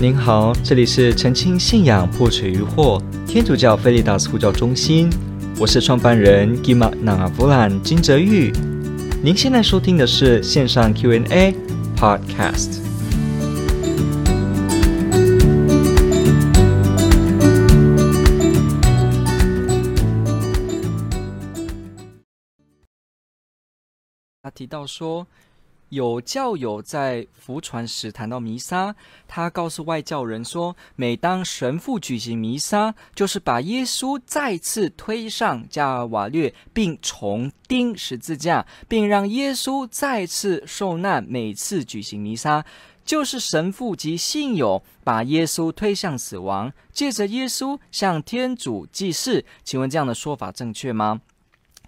您好，这里是澄清信仰破除疑惑天主教菲利达斯呼叫中心，我是创办人 Gima Nangavulan 金泽玉。您现在收听的是线上 Q&A Podcast。他提到说。有教友在福传时谈到弥撒，他告诉外教人说，每当神父举行弥撒，就是把耶稣再次推上加尔瓦略，并重钉十字架，并让耶稣再次受难。每次举行弥撒，就是神父及信友把耶稣推向死亡，借着耶稣向天主祭祀。请问这样的说法正确吗？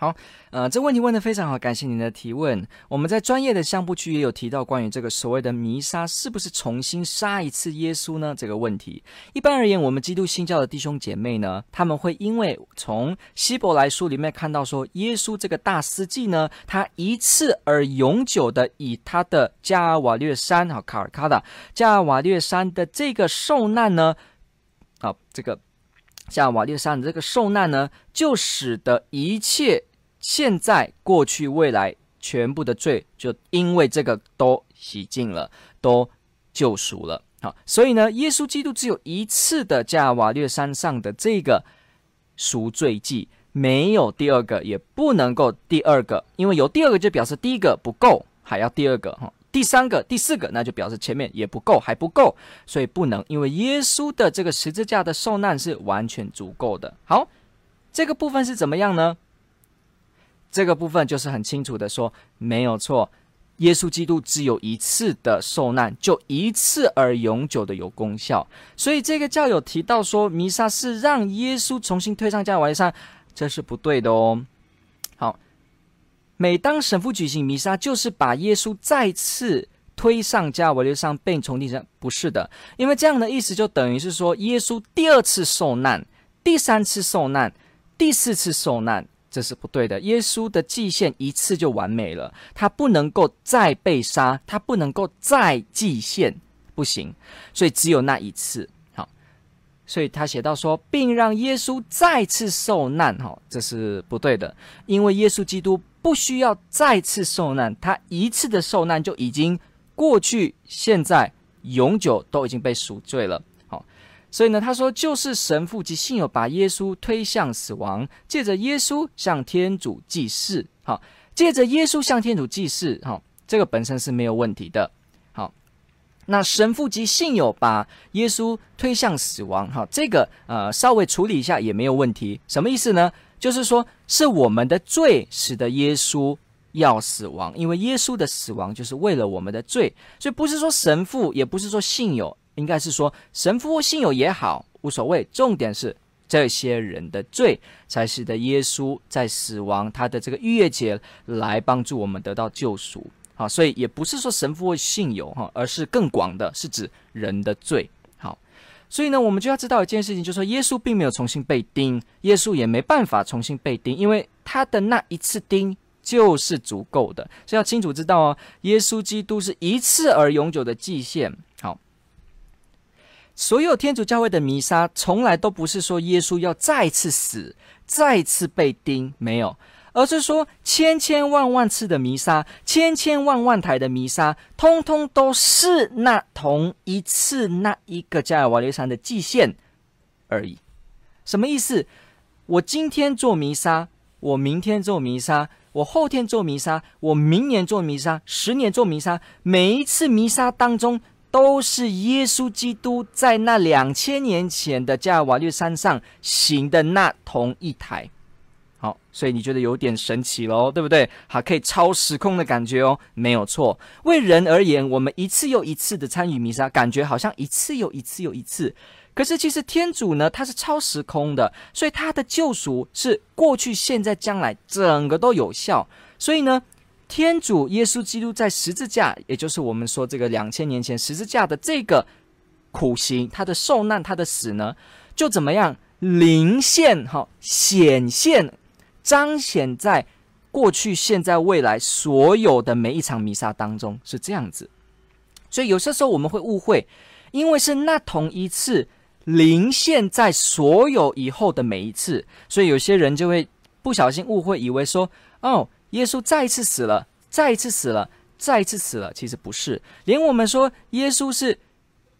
好，呃，这问题问得非常好，感谢您的提问。我们在专业的相簿区也有提到关于这个所谓的弥撒是不是重新杀一次耶稣呢？这个问题，一般而言，我们基督新教的弟兄姐妹呢，他们会因为从希伯来书里面看到说，耶稣这个大司祭呢，他一次而永久的以他的加尔瓦略山和卡尔卡达加尔瓦略山的这个受难呢，啊，这个加瓦略山的这个受难呢，就使得一切。现在、过去、未来，全部的罪就因为这个都洗净了，都救赎了。好，所以呢，耶稣基督只有一次的加瓦略山上的这个赎罪祭，没有第二个，也不能够第二个，因为有第二个就表示第一个不够，还要第二个哈，第三个、第四个，那就表示前面也不够，还不够，所以不能，因为耶稣的这个十字架的受难是完全足够的。好，这个部分是怎么样呢？这个部分就是很清楚的说，没有错，耶稣基督只有一次的受难，就一次而永久的有功效。所以这个教友提到说，弥撒是让耶稣重新推上加尔瓦略山，这是不对的哦。好，每当神父举行弥撒，就是把耶稣再次推上加尔瓦略山，并重钉上，不是的，因为这样的意思就等于是说，耶稣第二次受难，第三次受难，第四次受难。这是不对的。耶稣的祭献一次就完美了，他不能够再被杀，他不能够再祭献，不行。所以只有那一次。好，所以他写到说，并让耶稣再次受难。哈，这是不对的，因为耶稣基督不需要再次受难，他一次的受难就已经过去、现在、永久都已经被赎罪了。所以呢，他说就是神父及信友把耶稣推向死亡，借着耶稣向天主祭祀。好，借着耶稣向天主祭祀，好，这个本身是没有问题的。好，那神父及信友把耶稣推向死亡，好，这个呃稍微处理一下也没有问题。什么意思呢？就是说是我们的罪使得耶稣要死亡，因为耶稣的死亡就是为了我们的罪，所以不是说神父，也不是说信友。应该是说，神父或信友也好，无所谓。重点是这些人的罪，才使得耶稣在死亡他的这个逾越节来帮助我们得到救赎。好，所以也不是说神父或信友哈，而是更广的，是指人的罪。好，所以呢，我们就要知道一件事情，就是说耶稣并没有重新被钉，耶稣也没办法重新被钉，因为他的那一次钉就是足够的。所以要清楚知道哦，耶稣基督是一次而永久的祭献。所有天主教会的弥撒，从来都不是说耶稣要再次死、再次被钉，没有，而是说千千万万次的弥撒、千千万万台的弥撒，通通都是那同一次那一个加尔瓦略山的祭献而已。什么意思？我今天做弥撒，我明天做弥撒，我后天做弥撒，我明年做弥撒，十年做弥撒，每一次弥撒当中。都是耶稣基督在那两千年前的加尔瓦略山上行的那同一台，好，所以你觉得有点神奇喽，对不对？好，可以超时空的感觉哦，没有错。为人而言，我们一次又一次的参与弥撒，感觉好像一次又一次又一次。可是其实天主呢，他是超时空的，所以他的救赎是过去、现在、将来，整个都有效。所以呢。天主耶稣基督在十字架，也就是我们说这个两千年前十字架的这个苦行，他的受难，他的死呢，就怎么样临现哈显现彰显在过去、现在、未来所有的每一场弥撒当中，是这样子。所以有些时候我们会误会，因为是那同一次临现在所有以后的每一次，所以有些人就会不小心误会，以为说，哦，耶稣再一次死了，再一次死了，再一次死了。其实不是，连我们说耶稣是，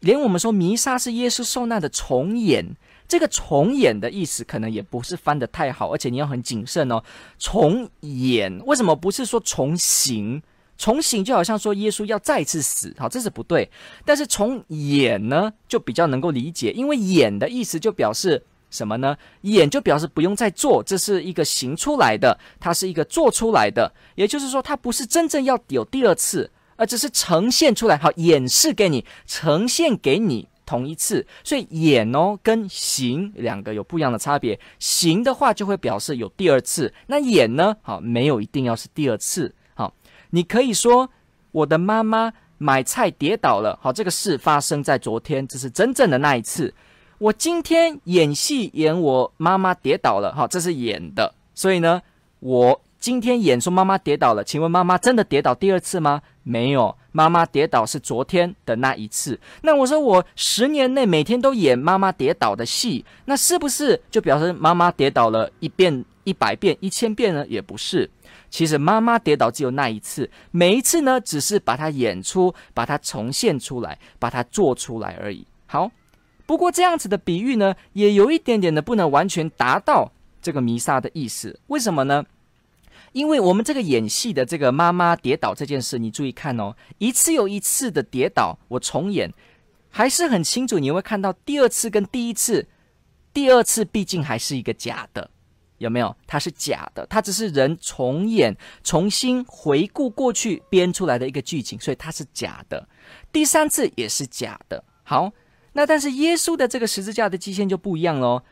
连我们说弥撒是耶稣受难的重演。这个重演的意思可能也不是翻得太好，而且你要很谨慎哦。重演为什么不是说重行？重行就好像说耶稣要再次死，好，这是不对。但是重演呢，就比较能够理解，因为演的意思就表示什么呢？演就表示不用再做，这是一个行出来的，它是一个做出来的，也就是说，它不是真正要有第二次，而只是呈现出来，好，演示给你，呈现给你。同一次，所以演哦跟行两个有不一样的差别。行的话就会表示有第二次，那演呢？好，没有一定要是第二次。好，你可以说我的妈妈买菜跌倒了。好，这个事发生在昨天，这是真正的那一次。我今天演戏演我妈妈跌倒了。好，这是演的。所以呢，我今天演说妈妈跌倒了。请问妈妈真的跌倒第二次吗？没有。妈妈跌倒是昨天的那一次，那我说我十年内每天都演妈妈跌倒的戏，那是不是就表示妈妈跌倒了一遍、一百遍、一千遍呢？也不是，其实妈妈跌倒只有那一次，每一次呢，只是把它演出、把它重现出来、把它做出来而已。好，不过这样子的比喻呢，也有一点点的不能完全达到这个弥撒的意思，为什么呢？因为我们这个演戏的这个妈妈跌倒这件事，你注意看哦，一次又一次的跌倒，我重演还是很清楚。你会看到第二次跟第一次，第二次毕竟还是一个假的，有没有？它是假的，它只是人重演、重新回顾过去编出来的一个剧情，所以它是假的。第三次也是假的。好，那但是耶稣的这个十字架的基线就不一样喽。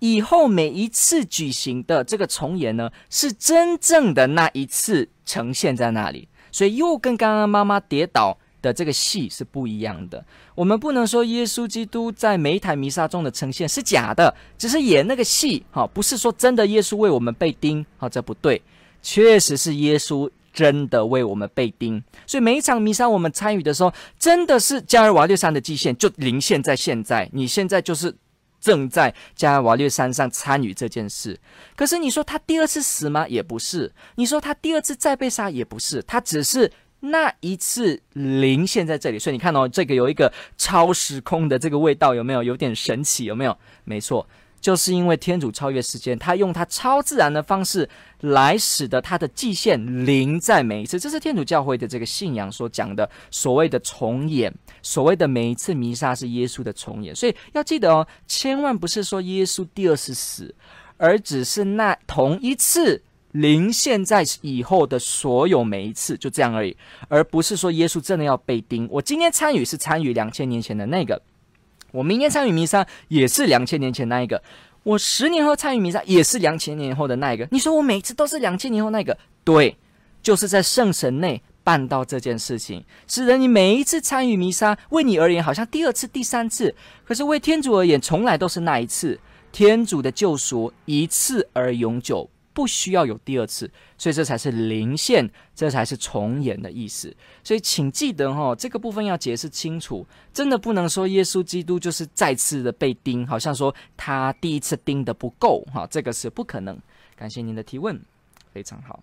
以后每一次举行的这个重演呢，是真正的那一次呈现在那里，所以又跟刚刚妈妈跌倒的这个戏是不一样的。我们不能说耶稣基督在每一台弥撒中的呈现是假的，只是演那个戏，哈，不是说真的耶稣为我们被钉，哈，这不对，确实是耶稣真的为我们被钉。所以每一场弥撒我们参与的时候，真的是加尔瓦略山的祭献就临现在现在，你现在就是。正在加尔瓦略山上参与这件事，可是你说他第二次死吗？也不是。你说他第二次再被杀也不是。他只是那一次临现在这里，所以你看哦，这个有一个超时空的这个味道，有没有？有点神奇，有没有？没错。就是因为天主超越时间，他用他超自然的方式来使得他的祭献临在每一次，这是天主教会的这个信仰所讲的所谓的重演，所谓的每一次弥撒是耶稣的重演，所以要记得哦，千万不是说耶稣第二次死，而只是那同一次临现在以后的所有每一次，就这样而已，而不是说耶稣真的要被钉。我今天参与是参与两千年前的那个。我明年参与弥撒也是两千年前那一个，我十年后参与弥撒也是两千年后的那一个。你说我每次都是两千年后那个？对，就是在圣神内办到这件事情，使得你每一次参与弥撒，为你而言好像第二次、第三次，可是为天主而言，从来都是那一次。天主的救赎一次而永久。不需要有第二次，所以这才是零线，这才是重演的意思。所以请记得哈、哦，这个部分要解释清楚，真的不能说耶稣基督就是再次的被钉，好像说他第一次钉的不够哈，这个是不可能。感谢您的提问，非常好。